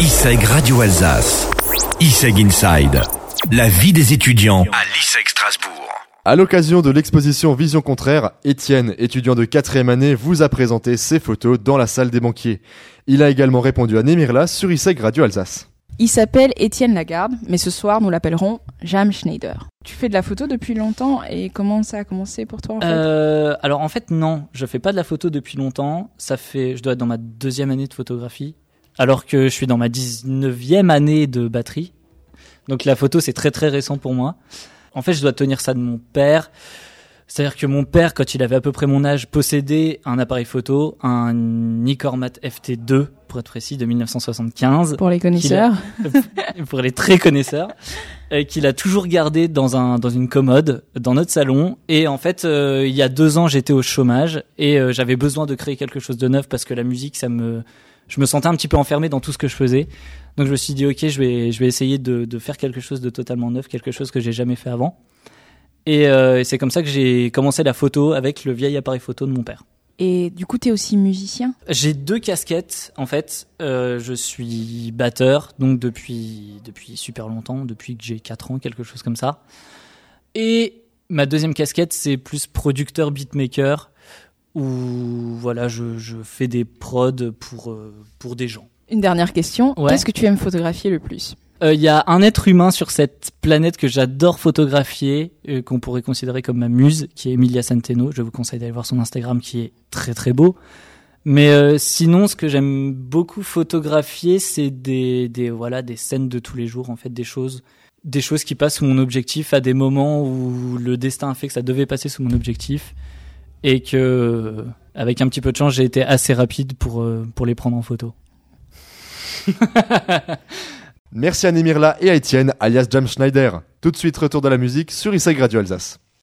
ISEG Radio Alsace. ISEG Inside. La vie des étudiants à l'ISEG Strasbourg. À l'occasion de l'exposition Vision Contraire, Étienne, étudiant de quatrième année, vous a présenté ses photos dans la salle des banquiers. Il a également répondu à Nemirla sur ISEG Radio Alsace. Il s'appelle Étienne Lagarde, mais ce soir nous l'appellerons Jam Schneider. Tu fais de la photo depuis longtemps et comment ça a commencé pour toi en fait? Euh, alors en fait non, je fais pas de la photo depuis longtemps. Ça fait, je dois être dans ma deuxième année de photographie, alors que je suis dans ma 19e année de batterie. Donc la photo c'est très très récent pour moi. En fait je dois tenir ça de mon père. C'est-à-dire que mon père, quand il avait à peu près mon âge, possédait un appareil photo, un Nicormat FT2 pour être précis, de 1975 Pour les connaisseurs. pour les très connaisseurs, euh, qu'il a toujours gardé dans un dans une commode dans notre salon. Et en fait, euh, il y a deux ans, j'étais au chômage et euh, j'avais besoin de créer quelque chose de neuf parce que la musique, ça me, je me sentais un petit peu enfermé dans tout ce que je faisais. Donc je me suis dit, ok, je vais je vais essayer de de faire quelque chose de totalement neuf, quelque chose que j'ai jamais fait avant. Et, euh, et c'est comme ça que j'ai commencé la photo avec le vieil appareil photo de mon père. Et du coup, t'es aussi musicien? J'ai deux casquettes en fait. Euh, je suis batteur donc depuis depuis super longtemps, depuis que j'ai 4 ans, quelque chose comme ça. Et ma deuxième casquette c'est plus producteur beatmaker où voilà je, je fais des prods pour euh, pour des gens. Une dernière question. Ouais. Qu'est-ce que tu aimes photographier le plus? Euh, Il y a un être humain sur cette planète que j'adore photographier, euh, qu'on pourrait considérer comme ma muse, qui est Emilia Centeno. Je vous conseille d'aller voir son Instagram qui est très très beau. Mais euh, sinon, ce que j'aime beaucoup photographier, c'est des, des voilà des scènes de tous les jours, en fait, des choses, des choses qui passent sous mon objectif à des moments où le destin a fait que ça devait passer sous mon objectif et que, avec un petit peu de chance, j'ai été assez rapide pour euh, pour les prendre en photo. Merci à Nemirla et à Étienne, alias Jam Schneider. Tout de suite, retour de la musique sur ISEG Radio Alsace.